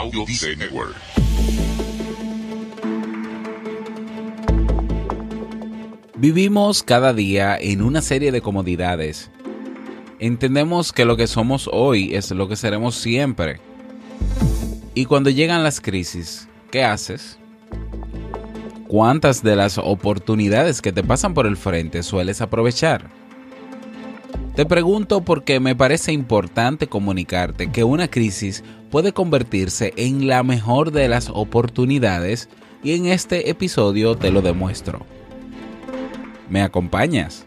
Audio Network. Vivimos cada día en una serie de comodidades. Entendemos que lo que somos hoy es lo que seremos siempre. Y cuando llegan las crisis, ¿qué haces? ¿Cuántas de las oportunidades que te pasan por el frente sueles aprovechar? Te pregunto porque me parece importante comunicarte que una crisis puede convertirse en la mejor de las oportunidades y en este episodio te lo demuestro. ¿Me acompañas?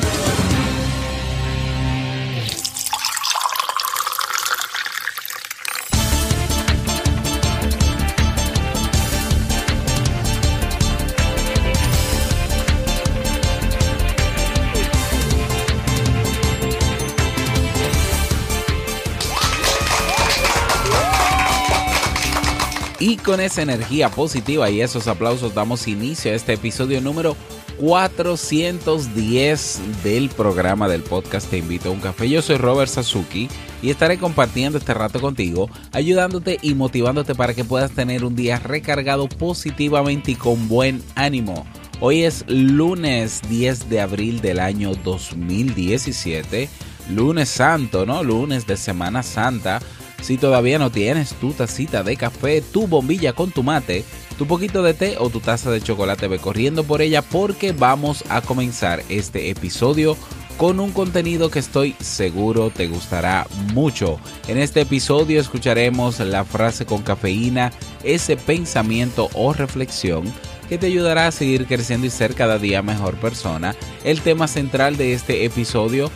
Con esa energía positiva y esos aplausos damos inicio a este episodio número 410 del programa del podcast Te invito a un café. Yo soy Robert Sasuki y estaré compartiendo este rato contigo, ayudándote y motivándote para que puedas tener un día recargado positivamente y con buen ánimo. Hoy es lunes 10 de abril del año 2017, lunes santo, ¿no? Lunes de Semana Santa. Si todavía no tienes tu tacita de café, tu bombilla con tu mate, tu poquito de té o tu taza de chocolate, ve corriendo por ella porque vamos a comenzar este episodio con un contenido que estoy seguro te gustará mucho. En este episodio escucharemos la frase con cafeína, ese pensamiento o reflexión que te ayudará a seguir creciendo y ser cada día mejor persona. El tema central de este episodio,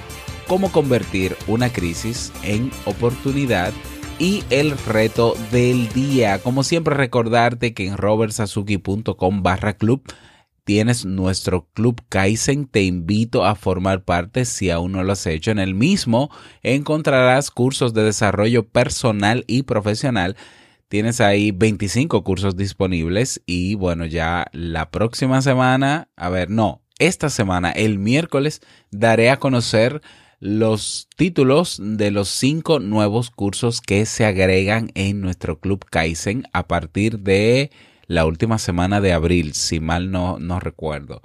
cómo convertir una crisis en oportunidad y el reto del día. Como siempre recordarte que en robertsazuki.com barra club tienes nuestro club Kaizen. Te invito a formar parte si aún no lo has hecho. En el mismo encontrarás cursos de desarrollo personal y profesional. Tienes ahí 25 cursos disponibles y bueno, ya la próxima semana, a ver, no, esta semana, el miércoles, daré a conocer los títulos de los cinco nuevos cursos que se agregan en nuestro Club Kaizen a partir de la última semana de abril, si mal no, no recuerdo.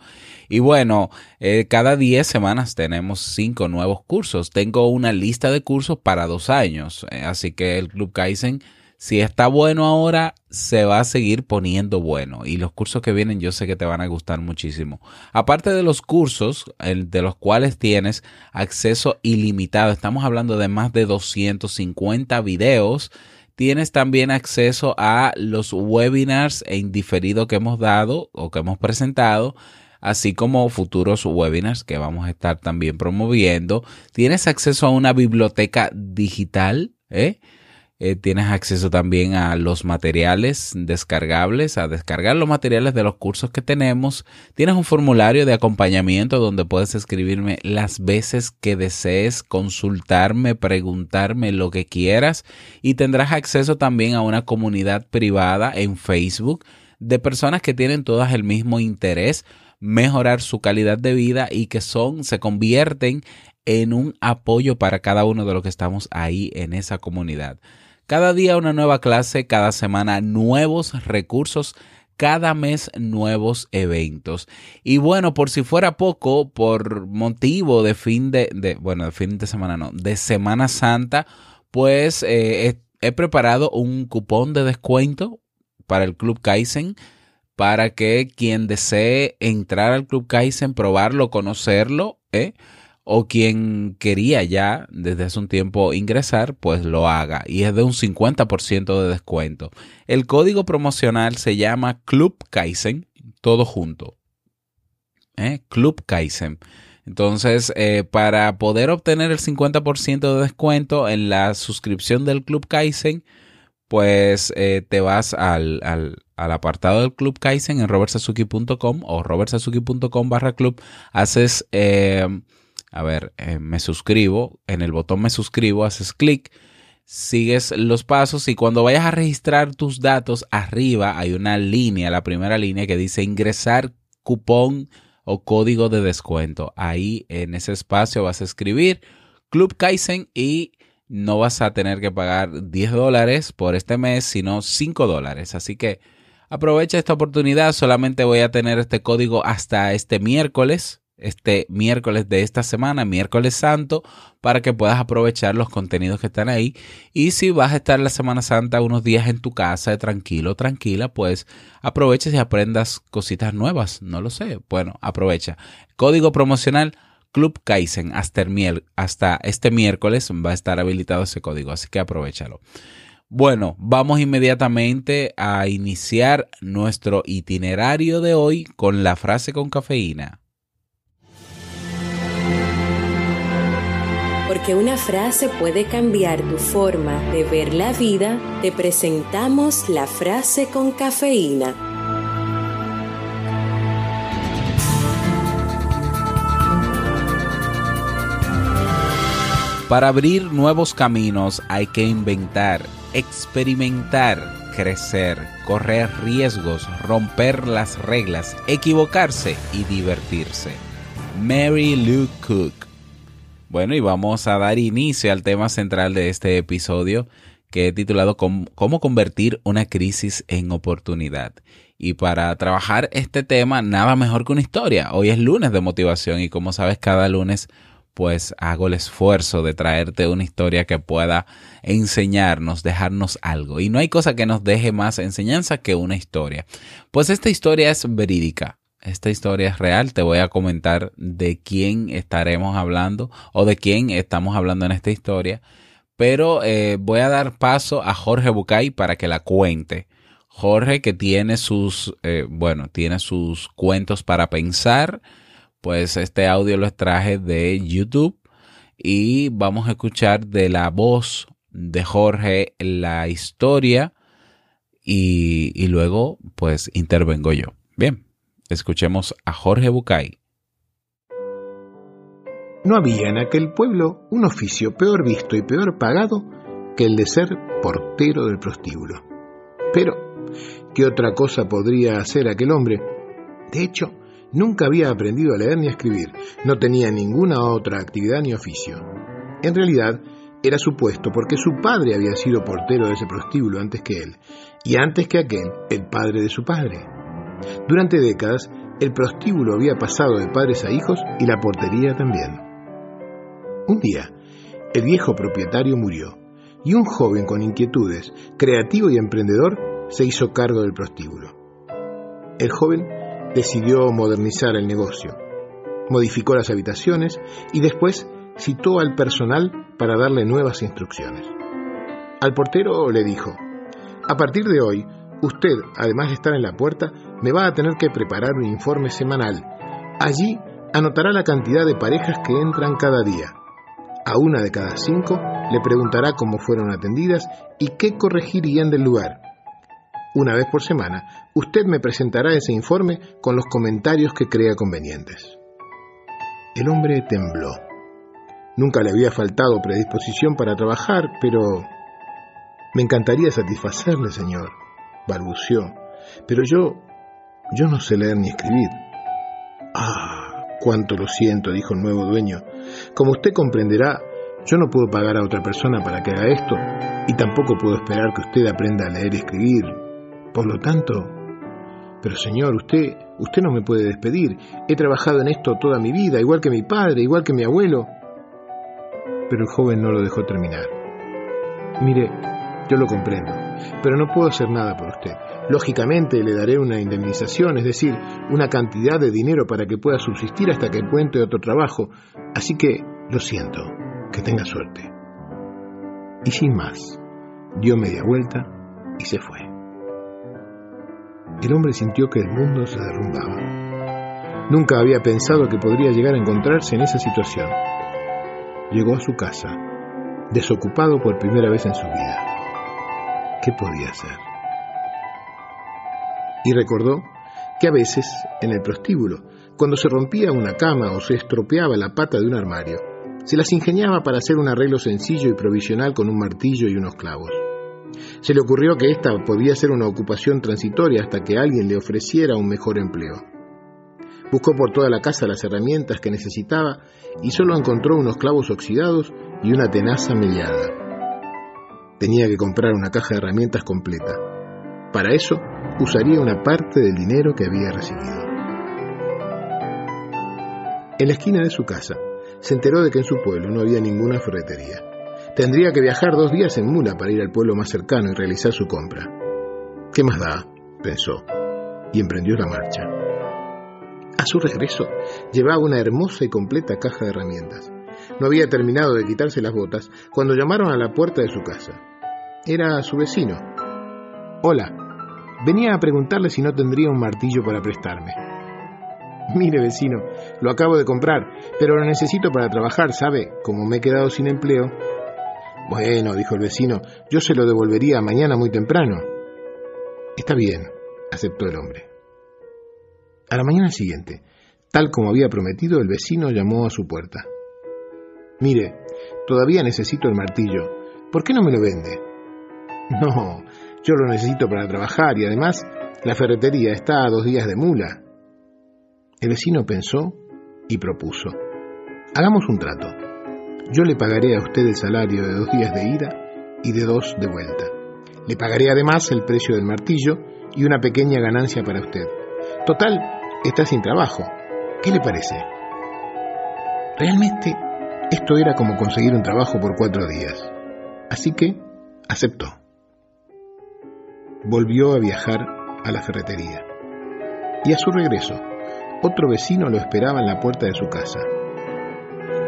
Y bueno, eh, cada 10 semanas tenemos cinco nuevos cursos. Tengo una lista de cursos para dos años, eh, así que el Club Kaizen si está bueno ahora, se va a seguir poniendo bueno. Y los cursos que vienen yo sé que te van a gustar muchísimo. Aparte de los cursos, de los cuales tienes acceso ilimitado, estamos hablando de más de 250 videos. Tienes también acceso a los webinars en diferido que hemos dado o que hemos presentado así como futuros webinars que vamos a estar también promoviendo. Tienes acceso a una biblioteca digital, ¿eh? Eh, tienes acceso también a los materiales descargables, a descargar los materiales de los cursos que tenemos. Tienes un formulario de acompañamiento donde puedes escribirme las veces que desees, consultarme, preguntarme lo que quieras y tendrás acceso también a una comunidad privada en Facebook de personas que tienen todas el mismo interés, mejorar su calidad de vida y que son, se convierten en un apoyo para cada uno de los que estamos ahí en esa comunidad. Cada día una nueva clase, cada semana nuevos recursos, cada mes nuevos eventos. Y bueno, por si fuera poco, por motivo de fin de, bueno, de fin de semana no, de Semana Santa, pues eh, he, he, preparado un cupón de descuento para el Club Kaizen para que quien desee entrar al Club Kaizen, probarlo, conocerlo, ¿eh? O quien quería ya desde hace un tiempo ingresar, pues lo haga y es de un 50% de descuento. El código promocional se llama Club Kaizen, todo junto. ¿Eh? Club Kaizen. Entonces, eh, para poder obtener el 50% de descuento en la suscripción del Club Kaizen, pues eh, te vas al, apartado del Club Kaizen en robertsazuki.com o robertsazuki.com barra club, haces, a ver, me suscribo, en el botón me suscribo, haces clic, sigues los pasos y cuando vayas a registrar tus datos, arriba hay una línea, la primera línea que dice ingresar cupón o código de descuento. Ahí en ese espacio vas a escribir Club Kaizen y no vas a tener que pagar 10 dólares por este mes, sino 5 dólares. Así que aprovecha esta oportunidad. Solamente voy a tener este código hasta este miércoles este miércoles de esta semana, miércoles santo, para que puedas aprovechar los contenidos que están ahí. Y si vas a estar la Semana Santa unos días en tu casa, tranquilo, tranquila, pues aproveches y aprendas cositas nuevas. No lo sé. Bueno, aprovecha. Código promocional Club Kaizen hasta, hasta este miércoles va a estar habilitado ese código, así que aprovechalo. Bueno, vamos inmediatamente a iniciar nuestro itinerario de hoy con la frase con cafeína. Porque una frase puede cambiar tu forma de ver la vida, te presentamos la frase con cafeína. Para abrir nuevos caminos hay que inventar, experimentar, crecer, correr riesgos, romper las reglas, equivocarse y divertirse. Mary Lou Cook bueno, y vamos a dar inicio al tema central de este episodio que he titulado Cómo convertir una crisis en oportunidad. Y para trabajar este tema, nada mejor que una historia. Hoy es lunes de motivación y como sabes, cada lunes pues hago el esfuerzo de traerte una historia que pueda enseñarnos, dejarnos algo. Y no hay cosa que nos deje más enseñanza que una historia. Pues esta historia es verídica esta historia es real. Te voy a comentar de quién estaremos hablando o de quién estamos hablando en esta historia. Pero eh, voy a dar paso a Jorge Bucay para que la cuente. Jorge que tiene sus, eh, bueno, tiene sus cuentos para pensar. Pues este audio lo extraje de YouTube y vamos a escuchar de la voz de Jorge la historia y luego pues intervengo yo. Bien. Escuchemos a Jorge Bucay. No había en aquel pueblo un oficio peor visto y peor pagado que el de ser portero del prostíbulo. Pero, ¿qué otra cosa podría hacer aquel hombre? De hecho, nunca había aprendido a leer ni a escribir, no tenía ninguna otra actividad ni oficio. En realidad, era supuesto porque su padre había sido portero de ese prostíbulo antes que él, y antes que aquel, el padre de su padre. Durante décadas, el prostíbulo había pasado de padres a hijos y la portería también. Un día, el viejo propietario murió y un joven con inquietudes, creativo y emprendedor, se hizo cargo del prostíbulo. El joven decidió modernizar el negocio, modificó las habitaciones y después citó al personal para darle nuevas instrucciones. Al portero le dijo, a partir de hoy, usted, además de estar en la puerta, me va a tener que preparar un informe semanal. Allí anotará la cantidad de parejas que entran cada día. A una de cada cinco le preguntará cómo fueron atendidas y qué corregirían del lugar. Una vez por semana, usted me presentará ese informe con los comentarios que crea convenientes. El hombre tembló. Nunca le había faltado predisposición para trabajar, pero... Me encantaría satisfacerle, señor, balbuceó. Pero yo yo no sé leer ni escribir. Ah, cuánto lo siento, dijo el nuevo dueño. Como usted comprenderá, yo no puedo pagar a otra persona para que haga esto, y tampoco puedo esperar que usted aprenda a leer y escribir. Por lo tanto, pero señor, usted, usted no me puede despedir. He trabajado en esto toda mi vida, igual que mi padre, igual que mi abuelo. Pero el joven no lo dejó terminar. Mire, yo lo comprendo, pero no puedo hacer nada por usted. Lógicamente le daré una indemnización, es decir, una cantidad de dinero para que pueda subsistir hasta que encuentre otro trabajo. Así que, lo siento, que tenga suerte. Y sin más, dio media vuelta y se fue. El hombre sintió que el mundo se derrumbaba. Nunca había pensado que podría llegar a encontrarse en esa situación. Llegó a su casa, desocupado por primera vez en su vida. ¿Qué podía hacer? Y recordó que a veces, en el prostíbulo, cuando se rompía una cama o se estropeaba la pata de un armario, se las ingeniaba para hacer un arreglo sencillo y provisional con un martillo y unos clavos. Se le ocurrió que esta podía ser una ocupación transitoria hasta que alguien le ofreciera un mejor empleo. Buscó por toda la casa las herramientas que necesitaba y solo encontró unos clavos oxidados y una tenaza mellada. Tenía que comprar una caja de herramientas completa. Para eso, usaría una parte del dinero que había recibido. En la esquina de su casa, se enteró de que en su pueblo no había ninguna ferretería. Tendría que viajar dos días en mula para ir al pueblo más cercano y realizar su compra. ¿Qué más da? pensó, y emprendió la marcha. A su regreso, llevaba una hermosa y completa caja de herramientas. No había terminado de quitarse las botas cuando llamaron a la puerta de su casa. Era su vecino. Hola, venía a preguntarle si no tendría un martillo para prestarme. Mire, vecino, lo acabo de comprar, pero lo necesito para trabajar, ¿sabe? Como me he quedado sin empleo. Bueno, dijo el vecino, yo se lo devolvería mañana muy temprano. Está bien, aceptó el hombre. A la mañana siguiente, tal como había prometido, el vecino llamó a su puerta. Mire, todavía necesito el martillo. ¿Por qué no me lo vende? No, yo lo necesito para trabajar y además la ferretería está a dos días de mula. El vecino pensó y propuso. Hagamos un trato. Yo le pagaré a usted el salario de dos días de ida y de dos de vuelta. Le pagaré además el precio del martillo y una pequeña ganancia para usted. Total, está sin trabajo. ¿Qué le parece? Realmente, esto era como conseguir un trabajo por cuatro días. Así que aceptó. Volvió a viajar a la ferretería. Y a su regreso, otro vecino lo esperaba en la puerta de su casa.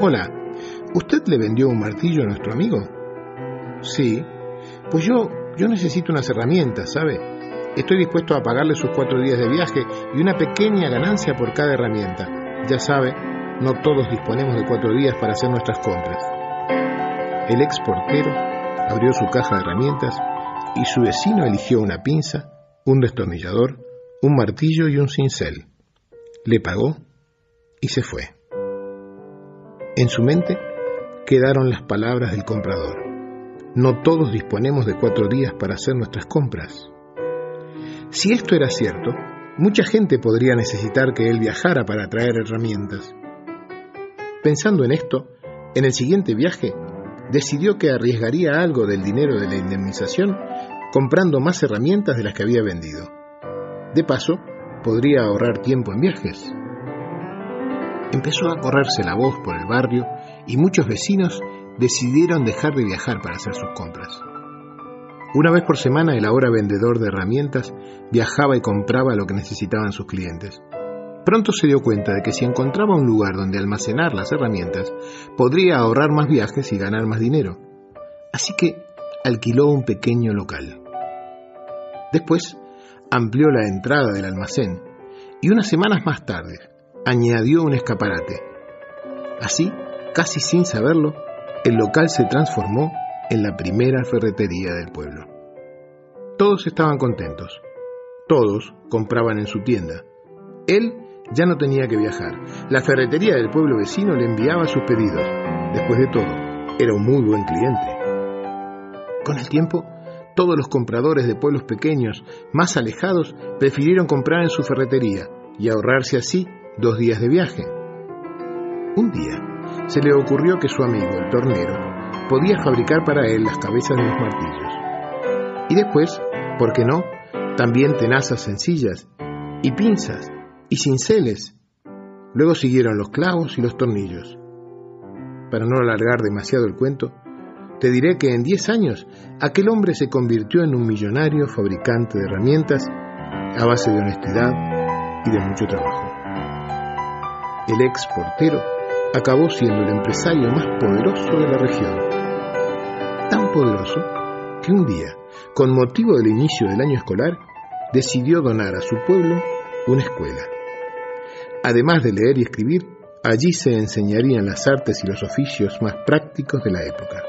Hola, ¿usted le vendió un martillo a nuestro amigo? Sí. Pues yo, yo necesito unas herramientas, ¿sabe? Estoy dispuesto a pagarle sus cuatro días de viaje y una pequeña ganancia por cada herramienta. Ya sabe, no todos disponemos de cuatro días para hacer nuestras compras. El ex portero abrió su caja de herramientas y su vecino eligió una pinza, un destornillador, un martillo y un cincel le pagó y se fue. En su mente quedaron las palabras del comprador. No todos disponemos de cuatro días para hacer nuestras compras. Si esto era cierto, mucha gente podría necesitar que él viajara para traer herramientas. Pensando en esto, en el siguiente viaje, decidió que arriesgaría algo del dinero de la indemnización comprando más herramientas de las que había vendido. De paso, podría ahorrar tiempo en viajes. Empezó a correrse la voz por el barrio y muchos vecinos decidieron dejar de viajar para hacer sus compras. Una vez por semana el ahora vendedor de herramientas viajaba y compraba lo que necesitaban sus clientes. Pronto se dio cuenta de que si encontraba un lugar donde almacenar las herramientas, podría ahorrar más viajes y ganar más dinero. Así que alquiló un pequeño local. Después amplió la entrada del almacén y unas semanas más tarde añadió un escaparate. Así, casi sin saberlo, el local se transformó en la primera ferretería del pueblo. Todos estaban contentos. Todos compraban en su tienda. Él ya no tenía que viajar. La ferretería del pueblo vecino le enviaba sus pedidos. Después de todo, era un muy buen cliente. Con el tiempo, todos los compradores de pueblos pequeños, más alejados, prefirieron comprar en su ferretería y ahorrarse así dos días de viaje. Un día se le ocurrió que su amigo, el tornero, podía fabricar para él las cabezas de los martillos. Y después, ¿por qué no? También tenazas sencillas, y pinzas, y cinceles. Luego siguieron los clavos y los tornillos. Para no alargar demasiado el cuento, te diré que en 10 años aquel hombre se convirtió en un millonario fabricante de herramientas a base de honestidad y de mucho trabajo. El ex portero acabó siendo el empresario más poderoso de la región. Tan poderoso que un día, con motivo del inicio del año escolar, decidió donar a su pueblo una escuela. Además de leer y escribir, allí se enseñarían las artes y los oficios más prácticos de la época.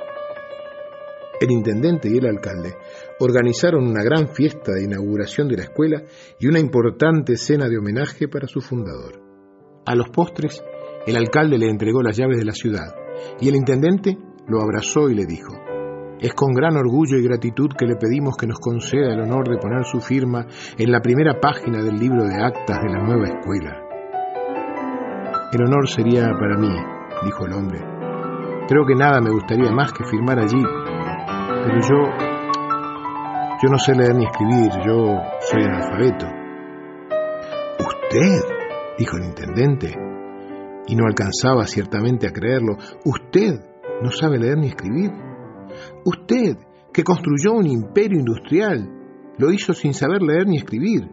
El intendente y el alcalde organizaron una gran fiesta de inauguración de la escuela y una importante cena de homenaje para su fundador. A los postres, el alcalde le entregó las llaves de la ciudad y el intendente lo abrazó y le dijo, es con gran orgullo y gratitud que le pedimos que nos conceda el honor de poner su firma en la primera página del libro de actas de la nueva escuela. El honor sería para mí, dijo el hombre. Creo que nada me gustaría más que firmar allí, pero yo... Yo no sé leer ni escribir, yo soy analfabeto. ¿Usted? dijo el intendente, y no alcanzaba ciertamente a creerlo. ¿Usted no sabe leer ni escribir? Usted, que construyó un imperio industrial, lo hizo sin saber leer ni escribir.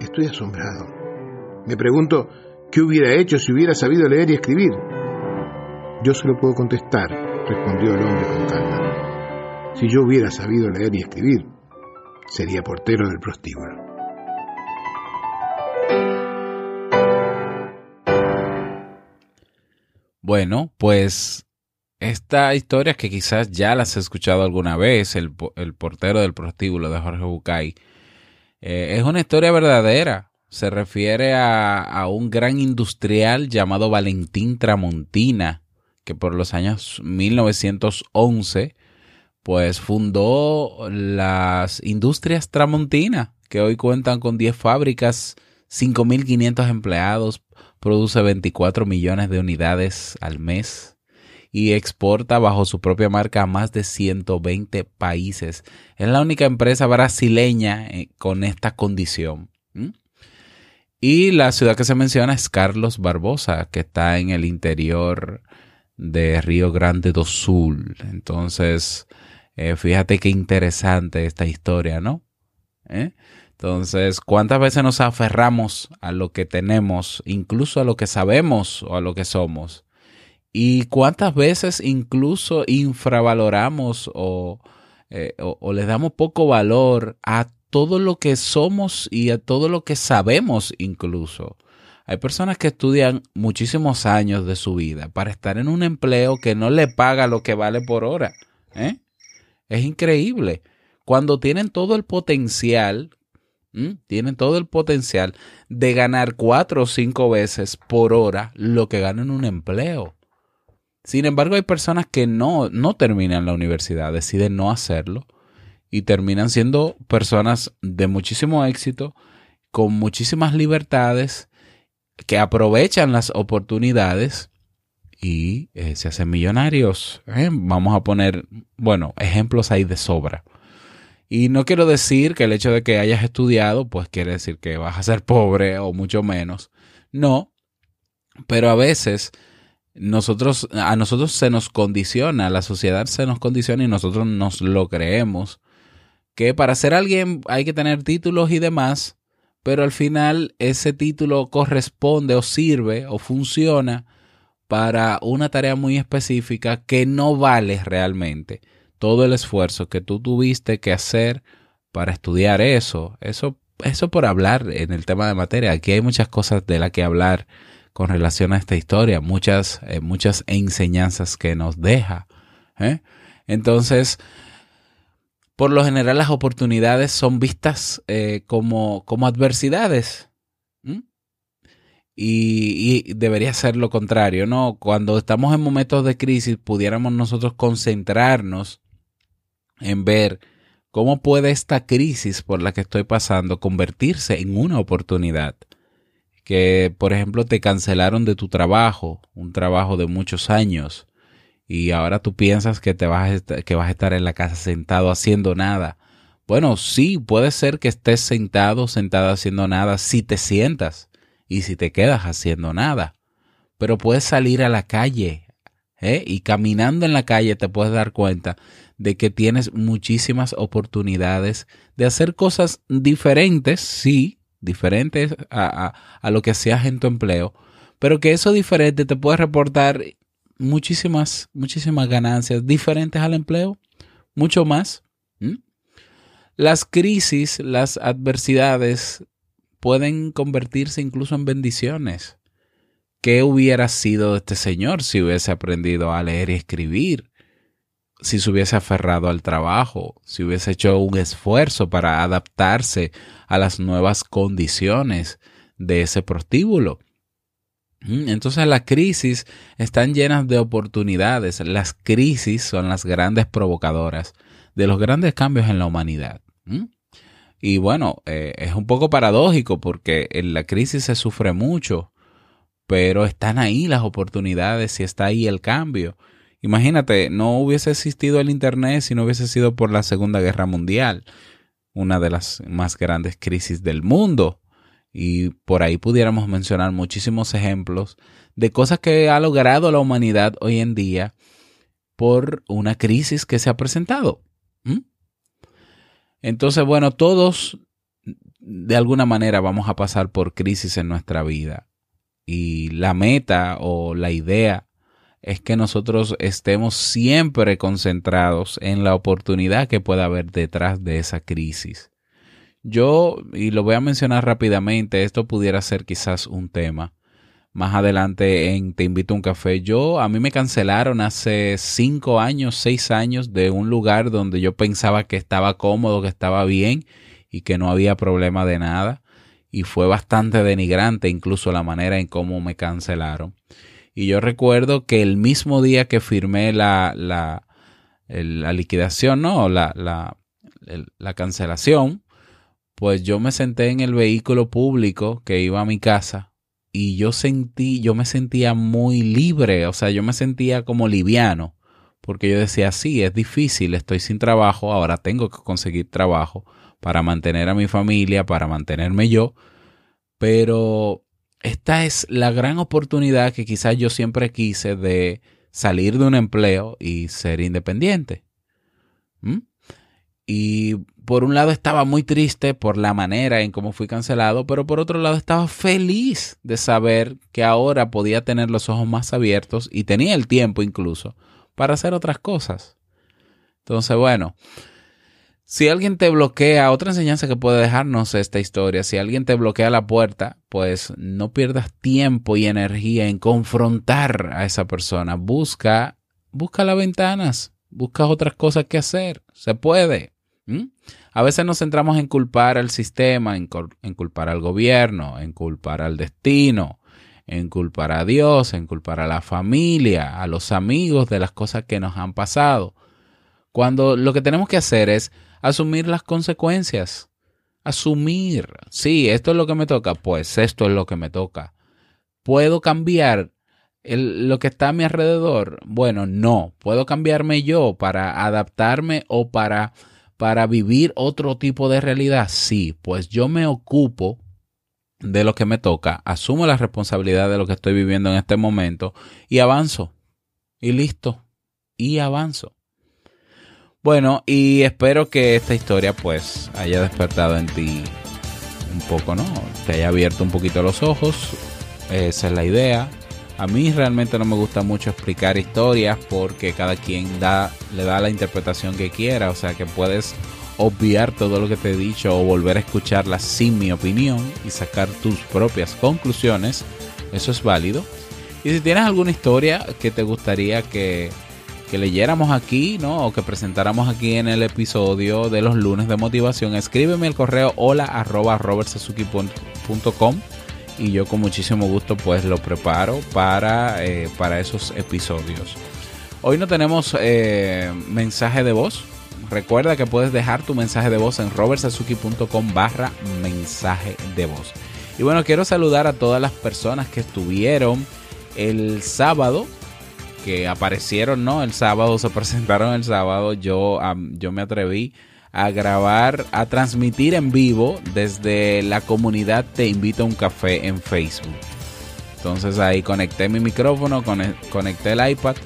Estoy asombrado. Me pregunto, ¿qué hubiera hecho si hubiera sabido leer y escribir? Yo se lo puedo contestar, respondió el hombre con calma. Si yo hubiera sabido leer y escribir, sería portero del prostíbulo. Bueno, pues esta historia que quizás ya las has escuchado alguna vez, el, portero del prostíbulo de Jorge Bucay, eh, es una historia verdadera. Se refiere a, a, un gran industrial llamado Valentín Tramontina, que por los años 1911, pues fundó las Industrias Tramontina, que hoy cuentan con 10 fábricas, 5.500 empleados, produce 24 millones de unidades al mes y exporta bajo su propia marca a más de 120 países. Es la única empresa brasileña eh, con esta condición. Y la ciudad que se menciona es Carlos Barbosa, que está en el interior de Río Grande do Sul. Entonces, eh, fíjate qué interesante esta historia, ¿no? ¿Eh? Entonces, ¿cuántas veces nos aferramos a lo que tenemos, incluso a lo que sabemos o a lo que somos? ¿Y cuántas veces incluso infravaloramos eh, o, o, le damos poco valor a todo lo que somos y a todo lo que sabemos incluso? Hay personas que estudian muchísimos años de su vida para estar en un empleo que no le paga lo que vale por hora. ¿eh? Es increíble. Cuando tienen todo el potencial, tienen todo el potencial de ganar cuatro o cinco veces por hora lo que ganan en un empleo. Sin embargo, hay personas que no, no terminan la universidad, deciden no hacerlo y terminan siendo personas de muchísimo éxito, con muchísimas libertades, que aprovechan las oportunidades y eh, se hacen millonarios. ¿eh? Vamos a poner, bueno, ejemplos ahí de sobra. Y no quiero decir que el hecho de que hayas estudiado, pues quiere decir que vas a ser pobre o mucho menos. No, pero a veces nosotros, a nosotros se nos condiciona, la sociedad se nos condiciona y nosotros nos lo creemos, que para ser alguien hay que tener títulos y demás, pero al final ese título corresponde o sirve o funciona para una tarea muy específica que no vale realmente todo el esfuerzo que tú tuviste que hacer para estudiar eso. Eso, eso por hablar en el tema de materia. Aquí hay muchas cosas de las que hablar con relación a esta historia, muchas, eh, muchas enseñanzas que nos deja. ¿eh? Entonces, por lo general las oportunidades son vistas eh, como, como, adversidades. Y, y, debería ser lo contrario, ¿no? Cuando estamos en momentos de crisis, pudiéramos nosotros concentrarnos en ver cómo puede esta crisis por la que estoy pasando convertirse en una oportunidad que, por ejemplo, te cancelaron de tu trabajo, un trabajo de muchos años, y ahora tú piensas que, te vas a que vas a estar en la casa sentado haciendo nada. Bueno, sí, puede ser que estés sentado, sentado haciendo nada, si te sientas y si te quedas haciendo nada. Pero puedes salir a la calle ¿eh? y caminando en la calle te puedes dar cuenta de que tienes muchísimas oportunidades de hacer cosas diferentes, sí, diferentes a, lo que hacías en tu empleo, pero que eso diferente te puede reportar muchísimas, muchísimas ganancias diferentes al empleo, mucho más. Las crisis, las adversidades pueden convertirse incluso en bendiciones. ¿qué hubiera sido de este señor si hubiese aprendido a leer y escribir? Si se hubiese aferrado al trabajo, si hubiese hecho un esfuerzo para adaptarse a las nuevas condiciones de ese prostíbulo. Entonces las crisis están llenas de oportunidades. Las crisis son las grandes provocadoras de los grandes cambios en la humanidad. Y bueno, eh, es un poco paradójico porque en la crisis se sufre mucho, pero están ahí las oportunidades y está ahí el cambio. Imagínate, no hubiese existido el Internet si no hubiese sido por la Segunda Guerra Mundial, una de las más grandes crisis del mundo. Y por ahí pudiéramos mencionar muchísimos ejemplos de cosas que ha logrado la humanidad hoy en día por una crisis que se ha presentado. Entonces, bueno, todos de alguna manera vamos a pasar por crisis en nuestra vida. Y la meta o la idea es que nosotros estemos siempre concentrados en la oportunidad que pueda haber detrás de esa crisis. Yo, y lo voy a mencionar rápidamente, esto pudiera ser quizás un tema. Más adelante en Te invito a un café. Yo, a mí me cancelaron hace cinco años, seis años de un lugar donde yo pensaba que estaba cómodo, que estaba bien y que no había problema de nada. Y fue bastante denigrante incluso la manera en cómo me cancelaron. Y yo recuerdo que el mismo día que firmé la, la, liquidación, no, la, la cancelación, pues yo me senté en el vehículo público que iba a mi casa y yo sentí, yo me sentía muy libre, o sea, yo me sentía como liviano, porque yo decía, sí, es difícil, estoy sin trabajo, ahora tengo que conseguir trabajo para mantener a mi familia, para mantenerme yo, pero esta es la gran oportunidad que quizás yo siempre quise de salir de un empleo y ser independiente. Y por un lado estaba muy triste por la manera en cómo fui cancelado, pero por otro lado estaba feliz de saber que ahora podía tener los ojos más abiertos y tenía el tiempo incluso para hacer otras cosas. Entonces, bueno, si alguien te bloquea, otra enseñanza que puede dejarnos esta historia, si alguien te bloquea la puerta, pues no pierdas tiempo y energía en confrontar a esa persona. Busca, busca las ventanas, busca otras cosas que hacer. Se puede. ¿Mm? A veces nos centramos en culpar al sistema, en, culpar al gobierno, en culpar al destino, en culpar a Dios, en culpar a la familia, a los amigos de las cosas que nos han pasado. Cuando lo que tenemos que hacer es asumir las consecuencias. Asumir, sí, esto es lo que me toca, pues esto es lo que me toca. ¿Puedo cambiar lo que está a mi alrededor? Bueno, no. ¿Puedo cambiarme yo para adaptarme o para para vivir otro tipo de realidad? Sí, pues yo me ocupo de lo que me toca, asumo la responsabilidad de lo que estoy viviendo en este momento y avanzo. Y listo. Y avanzo. Bueno, y espero que esta historia pues haya despertado en ti un poco, ¿no? Te haya abierto un poquito los ojos. Esa es la idea. A mí realmente no me gusta mucho explicar historias porque cada quien da, le da la interpretación que quiera, o sea que puedes obviar todo lo que te he dicho o volver a escucharla sin mi opinión y sacar tus propias conclusiones, eso es válido. Y si tienes alguna historia que te gustaría que, que leyéramos aquí, ¿no? O que presentáramos aquí en el episodio de los lunes de motivación, escríbeme el correo hola arroba y yo con muchísimo gusto pues lo preparo para, eh, para esos episodios. Hoy no tenemos eh, mensaje de voz. Recuerda que puedes dejar tu mensaje de voz en robertsazuki.com barra mensaje de voz. Y bueno, quiero saludar a todas las personas que estuvieron el sábado, que aparecieron, ¿no? El sábado, se presentaron el sábado. Yo, yo me atreví a grabar, a transmitir en vivo desde la comunidad Te Invito a un Café en Facebook. Entonces ahí conecté mi micrófono, conecté el iPad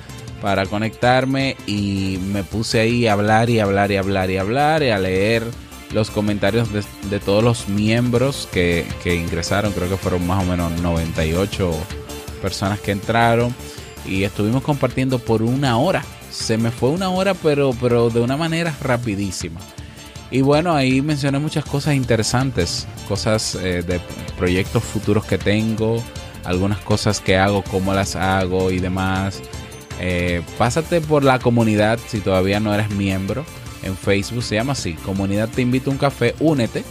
para conectarme y me puse ahí a hablar y hablar y hablar y hablar y a leer los comentarios de, todos los miembros que, que, ingresaron. Creo que fueron más o menos 98 personas que entraron y estuvimos compartiendo por una hora. Se me fue una hora, pero, pero de una manera rapidísima. Y bueno, ahí mencioné muchas cosas interesantes, cosas eh, de proyectos futuros que tengo, algunas cosas que hago, cómo las hago y demás. Eh, pásate por la comunidad si todavía no eres miembro. En Facebook se llama así, comunidad te invito a un café, únete.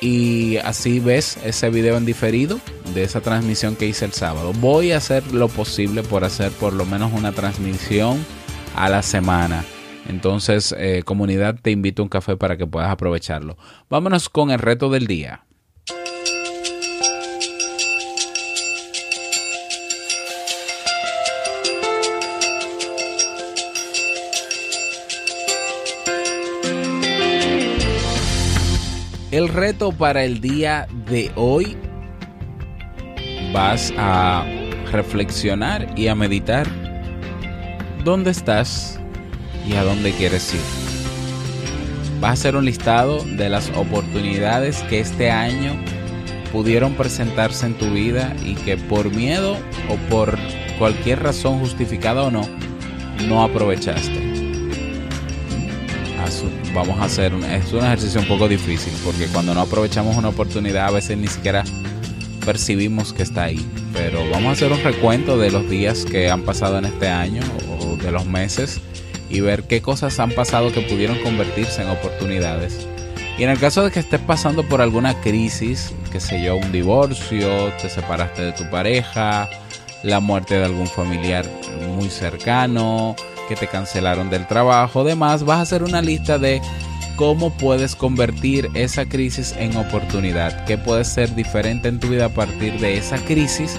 Y así ves ese video en diferido de esa transmisión que hice el sábado. Voy a hacer lo posible por hacer por lo menos una transmisión a la semana. Entonces, eh, comunidad, te invito a un café para que puedas aprovecharlo. Vámonos con el reto del día. El reto para el día de hoy vas a reflexionar y a meditar dónde estás y a dónde quieres ir. Vas a hacer un listado de las oportunidades que este año pudieron presentarse en tu vida y que por miedo o por cualquier razón justificada o no, no aprovechaste. Vamos a hacer un, es un ejercicio un poco difícil porque cuando no aprovechamos una oportunidad a veces ni siquiera percibimos que está ahí. Pero vamos a hacer un recuento de los días que han pasado en este año o de los meses y ver qué cosas han pasado que pudieron convertirse en oportunidades. Y en el caso de que estés pasando por alguna crisis, que sé yo, un divorcio, te separaste de tu pareja, la muerte de algún familiar muy cercano, que te cancelaron del trabajo, demás, vas a hacer una lista de cómo puedes convertir esa crisis en oportunidad, qué puede ser diferente en tu vida a partir de esa crisis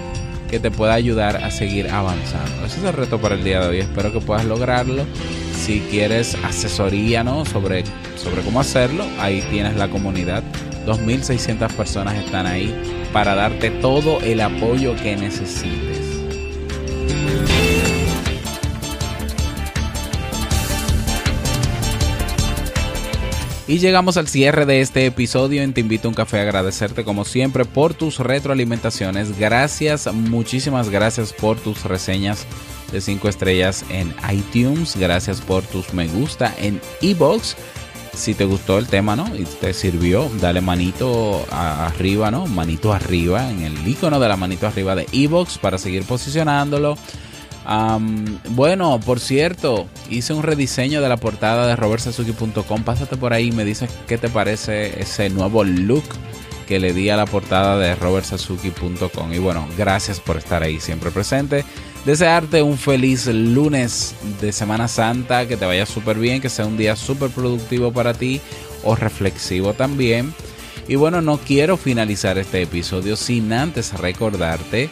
que te pueda ayudar a seguir avanzando. Ese es el reto para el día de hoy. Espero que puedas lograrlo. Si quieres asesoría ¿no? sobre, sobre cómo hacerlo, ahí tienes la comunidad. 2.600 personas están ahí para darte todo el apoyo que necesites. Y llegamos al cierre de este episodio en Te invito a un café a agradecerte como siempre por tus retroalimentaciones. Gracias, muchísimas gracias por tus reseñas de 5 estrellas en iTunes. Gracias por tus me gusta en iBox. Si te gustó el tema, ¿no? Y te sirvió, dale manito arriba, ¿no? Manito arriba en el icono de la manito arriba de iBox para seguir posicionándolo bueno, por cierto, hice un rediseño de la portada de robertsazuki.com. Pásate por ahí y me dices qué te parece ese nuevo look que le di a la portada de robertsazuki.com. Y bueno, gracias por estar ahí siempre presente. Desearte un feliz lunes de Semana Santa, que te vaya súper bien, que sea un día súper productivo para ti o reflexivo también. Y bueno, no quiero finalizar este episodio sin antes recordarte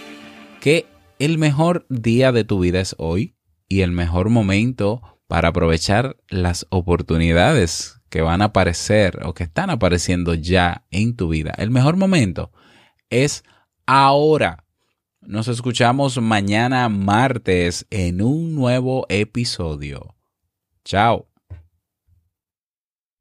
que el mejor día de tu vida es hoy y el mejor momento para aprovechar las oportunidades que van a aparecer o que están apareciendo ya en tu vida. El mejor momento es ahora. Nos escuchamos mañana martes en un nuevo episodio. Chao.